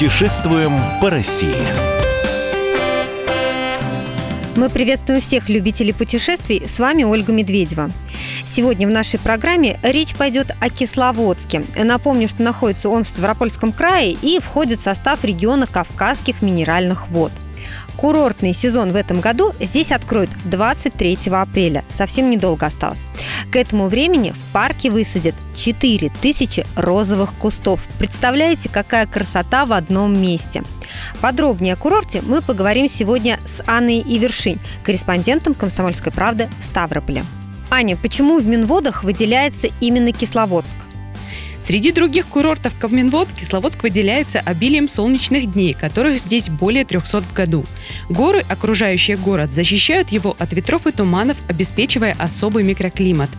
Путешествуем по России. Мы приветствуем всех любителей путешествий. С вами Ольга Медведева. Сегодня в нашей программе речь пойдет о Кисловодске. Напомню, что находится он в Ставропольском крае и входит в состав региона Кавказских минеральных вод. Курортный сезон в этом году здесь откроют 23 апреля. Совсем недолго осталось. К этому времени в парке высадят 4000 розовых кустов. Представляете, какая красота в одном месте. Подробнее о курорте мы поговорим сегодня с Анной Ивершинь, корреспондентом «Комсомольской правды» в Ставрополе. Аня, почему в Минводах выделяется именно Кисловодск? Среди других курортов Каменвод Кисловодск выделяется обилием солнечных дней, которых здесь более 300 в году. Горы, окружающие город, защищают его от ветров и туманов, обеспечивая особый микроклимат.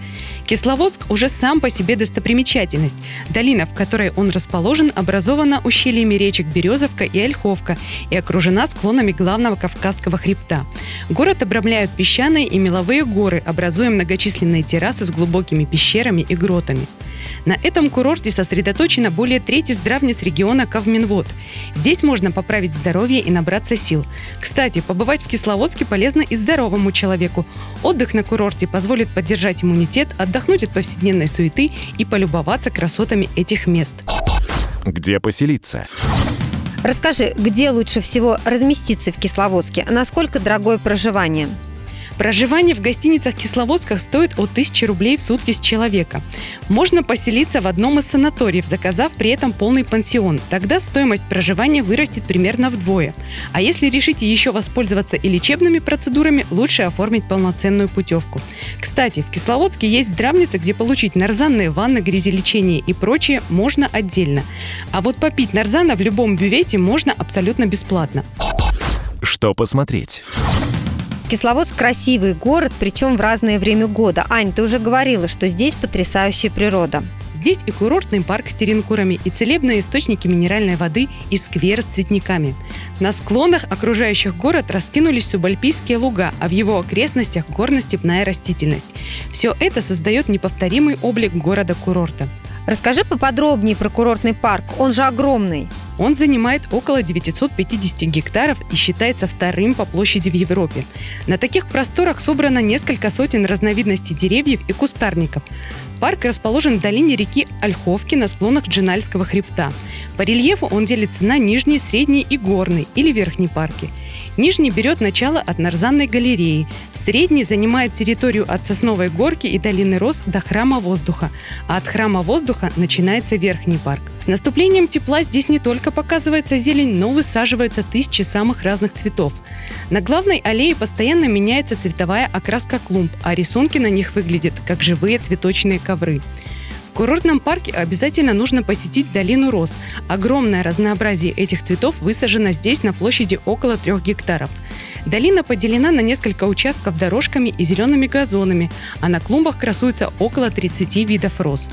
Кисловодск уже сам по себе достопримечательность. Долина, в которой он расположен, образована ущельями речек Березовка и Ольховка и окружена склонами главного Кавказского хребта. Город обрамляют песчаные и меловые горы, образуя многочисленные террасы с глубокими пещерами и гротами. На этом курорте сосредоточено более трети здравниц региона Кавминвод. Здесь можно поправить здоровье и набраться сил. Кстати, побывать в Кисловодске полезно и здоровому человеку. Отдых на курорте позволит поддержать иммунитет, отдохнуть от повседневной суеты и полюбоваться красотами этих мест. Где поселиться? Расскажи, где лучше всего разместиться в Кисловодске? Насколько дорогое проживание? Проживание в гостиницах Кисловодсках стоит от 1000 рублей в сутки с человека. Можно поселиться в одном из санаториев, заказав при этом полный пансион. Тогда стоимость проживания вырастет примерно вдвое. А если решите еще воспользоваться и лечебными процедурами, лучше оформить полноценную путевку. Кстати, в Кисловодске есть здравница, где получить нарзанные ванны, грязелечение и прочее можно отдельно. А вот попить нарзана в любом бювете можно абсолютно бесплатно. Что посмотреть? Кисловодск красивый город, причем в разное время года. Ань, ты уже говорила, что здесь потрясающая природа. Здесь и курортный парк с теренкурами, и целебные источники минеральной воды, и сквер с цветниками. На склонах окружающих город раскинулись субальпийские луга, а в его окрестностях горно-степная растительность. Все это создает неповторимый облик города-курорта. Расскажи поподробнее про курортный парк, он же огромный. Он занимает около 950 гектаров и считается вторым по площади в Европе. На таких просторах собрано несколько сотен разновидностей деревьев и кустарников. Парк расположен в долине реки Ольховки на склонах Джинальского хребта. По рельефу он делится на нижний, средний и горный или верхний парки. Нижний берет начало от Нарзанной галереи, средний занимает территорию от Сосновой горки и долины Рос до Храма воздуха, а от Храма воздуха начинается Верхний парк. С наступлением тепла здесь не только показывается зелень, но высаживаются тысячи самых разных цветов. На главной аллее постоянно меняется цветовая окраска клумб, а рисунки на них выглядят как живые цветочные ковры. В курортном парке обязательно нужно посетить долину роз. Огромное разнообразие этих цветов высажено здесь на площади около трех гектаров. Долина поделена на несколько участков дорожками и зелеными газонами, а на клумбах красуется около 30 видов роз.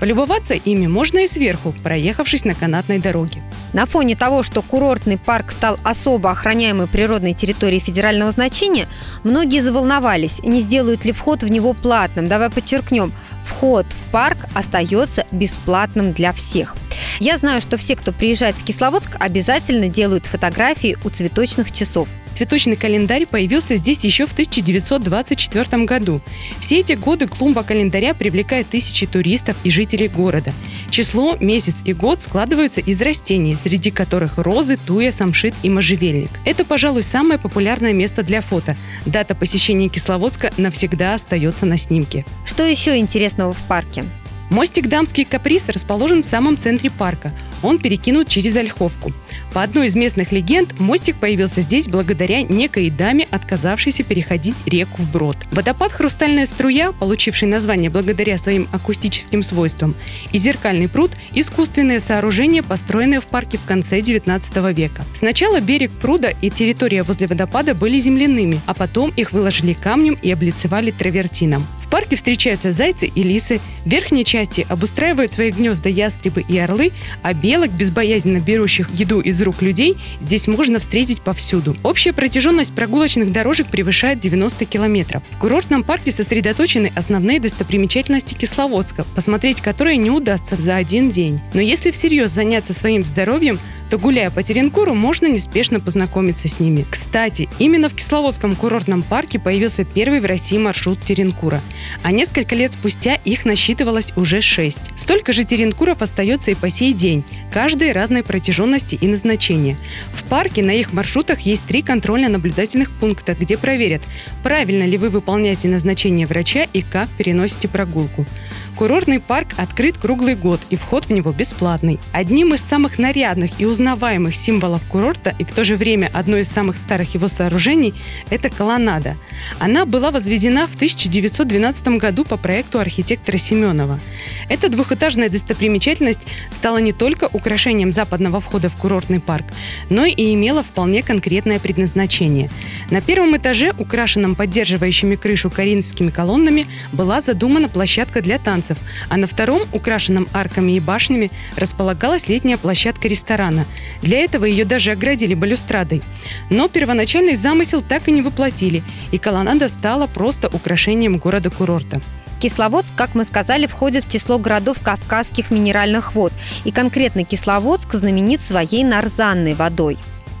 Полюбоваться ими можно и сверху, проехавшись на канатной дороге. На фоне того, что курортный парк стал особо охраняемой природной территорией федерального значения, многие заволновались, не сделают ли вход в него платным. Давай подчеркнем, вход в парк остается бесплатным для всех. Я знаю, что все, кто приезжает в Кисловодск, обязательно делают фотографии у цветочных часов – Цветочный календарь появился здесь еще в 1924 году. Все эти годы клумба календаря привлекает тысячи туристов и жителей города. Число, месяц и год складываются из растений, среди которых розы, туя, самшит и можжевельник. Это, пожалуй, самое популярное место для фото. Дата посещения Кисловодска навсегда остается на снимке. Что еще интересного в парке? Мостик «Дамский каприз» расположен в самом центре парка. Он перекинут через Ольховку. По одной из местных легенд, мостик появился здесь благодаря некой даме, отказавшейся переходить реку вброд. Водопад «Хрустальная струя», получивший название благодаря своим акустическим свойствам, и зеркальный пруд – искусственное сооружение, построенное в парке в конце 19 века. Сначала берег пруда и территория возле водопада были земляными, а потом их выложили камнем и облицевали травертином. Парке встречаются зайцы и лисы, В верхней части обустраивают свои гнезда ястребы и орлы, а белок, безбоязненно берущих еду из рук людей, здесь можно встретить повсюду. Общая протяженность прогулочных дорожек превышает 90 километров. В курортном парке сосредоточены основные достопримечательности Кисловодска, посмотреть которые не удастся за один день. Но если всерьез заняться своим здоровьем, то гуляя по Теренкуру, можно неспешно познакомиться с ними. Кстати, именно в Кисловодском курортном парке появился первый в России маршрут Теренкура, а несколько лет спустя их насчитывалось уже шесть. Столько же Теренкуров остается и по сей день, каждой разной протяженности и назначения. В парке на их маршрутах есть три контрольно-наблюдательных пункта, где проверят, правильно ли вы выполняете назначение врача и как переносите прогулку. Курортный парк открыт круглый год, и вход в него бесплатный. Одним из самых нарядных и узнаваемых символов курорта и в то же время одно из самых старых его сооружений – это колоннада. Она была возведена в 1912 году по проекту архитектора Семенова. Эта двухэтажная достопримечательность стала не только украшением западного входа в курортный парк, но и имела вполне конкретное предназначение. На первом этаже, украшенном поддерживающими крышу коринфскими колоннами, была задумана площадка для танцев а на втором, украшенном арками и башнями, располагалась летняя площадка ресторана. Для этого ее даже оградили балюстрадой. Но первоначальный замысел так и не воплотили, и колоннада стала просто украшением города-курорта. Кисловодск, как мы сказали, входит в число городов кавказских минеральных вод. И конкретно Кисловодск знаменит своей нарзанной водой.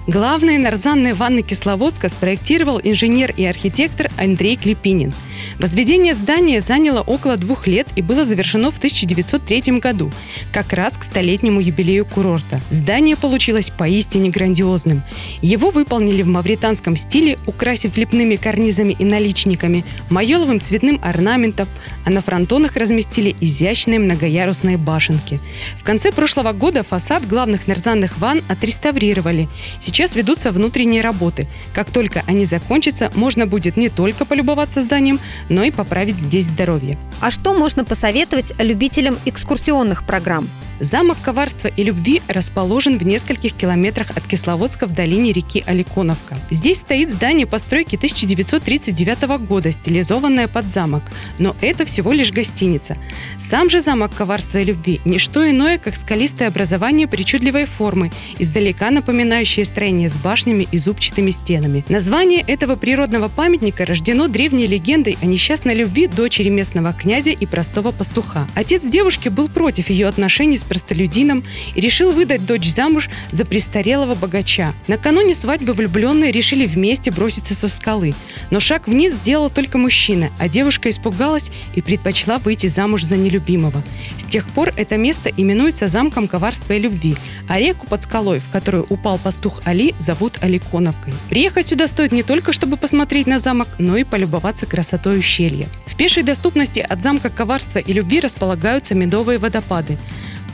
Главные нарзанные ванны Кисловодска спроектировал инженер и архитектор Андрей Клепинин – Возведение здания заняло около двух лет и было завершено в 1903 году, как раз к столетнему юбилею курорта. Здание получилось поистине грандиозным. Его выполнили в мавританском стиле, украсив лепными карнизами и наличниками, майоловым цветным орнаментом, а на фронтонах разместили изящные многоярусные башенки. В конце прошлого года фасад главных нарзанных ванн отреставрировали. Сейчас ведутся внутренние работы. Как только они закончатся, можно будет не только полюбоваться зданием, но и поправить здесь здоровье. А что можно посоветовать любителям экскурсионных программ? Замок коварства и любви расположен в нескольких километрах от Кисловодска в долине реки Аликоновка. Здесь стоит здание постройки 1939 года, стилизованное под замок. Но это всего лишь гостиница. Сам же замок коварства и любви – не что иное, как скалистое образование причудливой формы, издалека напоминающее строение с башнями и зубчатыми стенами. Название этого природного памятника рождено древней легендой о несчастной любви дочери местного князя и простого пастуха. Отец девушки был против ее отношений с простолюдином и решил выдать дочь замуж за престарелого богача. Накануне свадьбы влюбленные решили вместе броситься со скалы. Но шаг вниз сделал только мужчина, а девушка испугалась и предпочла выйти замуж за нелюбимого. С тех пор это место именуется замком коварства и любви, а реку под скалой, в которую упал пастух Али, зовут Аликоновкой. Приехать сюда стоит не только, чтобы посмотреть на замок, но и полюбоваться красотой ущелья. В пешей доступности от замка коварства и любви располагаются медовые водопады.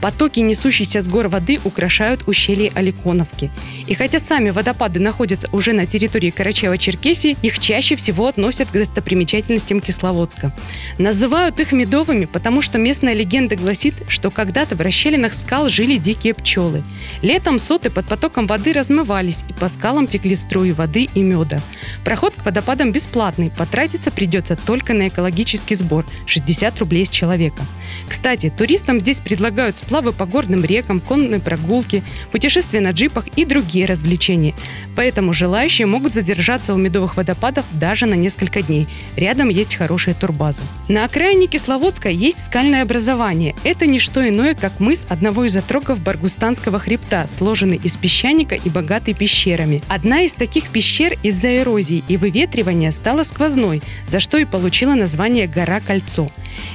Потоки, несущиеся с гор воды, украшают ущелье Аликоновки. И хотя сами водопады находятся уже на территории Карачаева-Черкесии, их чаще всего относят к достопримечательностям Кисловодска. Называют их медовыми, потому что местная легенда гласит, что когда-то в расщелинах скал жили дикие пчелы. Летом соты под потоком воды размывались, и по скалам текли струи воды и меда. Проход к водопадам бесплатный, потратиться придется только на экологический сбор – 60 рублей с человека. Кстати, туристам здесь предлагают сплавы по горным рекам, конные прогулки, путешествия на джипах и другие развлечения. Поэтому желающие могут задержаться у медовых водопадов даже на несколько дней. Рядом есть хорошие турбазы. На окраине Кисловодска есть скальное образование. Это не что иное, как мыс одного из отрогов Баргустанского хребта, сложенный из песчаника и богатый пещерами. Одна из таких пещер из-за эрозии и выветривания стала сквозной, за что и получила название «Гора Кольцо».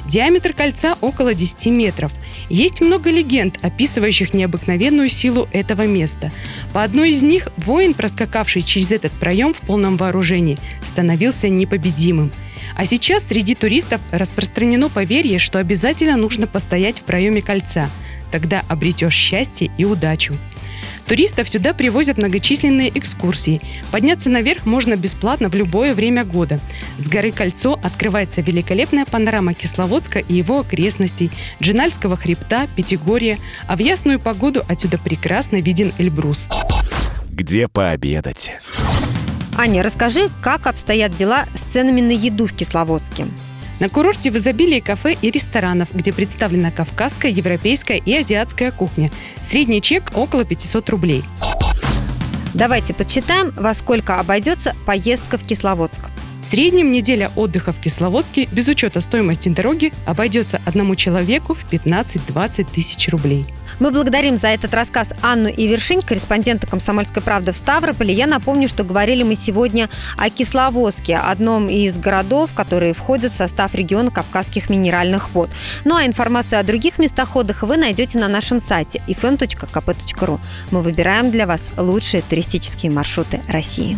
Диаметр кольца около 10 метров. Есть много легенд, описывающих необыкновенную силу этого места. По одной из них, воин, проскакавший через этот проем в полном вооружении, становился непобедимым. А сейчас среди туристов распространено поверье, что обязательно нужно постоять в проеме кольца. Тогда обретешь счастье и удачу. Туристов сюда привозят многочисленные экскурсии. Подняться наверх можно бесплатно в любое время года. С горы Кольцо открывается великолепная панорама Кисловодска и его окрестностей, Джинальского хребта, Пятигорья, а в ясную погоду отсюда прекрасно виден Эльбрус. Где пообедать? Аня, расскажи, как обстоят дела с ценами на еду в Кисловодске? На курорте в изобилии кафе и ресторанов, где представлена кавказская, европейская и азиатская кухня. Средний чек около 500 рублей. Давайте подсчитаем, во сколько обойдется поездка в Кисловодск. В среднем неделя отдыха в Кисловодске без учета стоимости дороги обойдется одному человеку в 15-20 тысяч рублей. Мы благодарим за этот рассказ Анну Ивершинь, корреспондента «Комсомольской правды» в Ставрополе. Я напомню, что говорили мы сегодня о Кисловодске, одном из городов, которые входят в состав региона Кавказских минеральных вод. Ну а информацию о других местах отдыха вы найдете на нашем сайте fm.kp.ru. Мы выбираем для вас лучшие туристические маршруты России.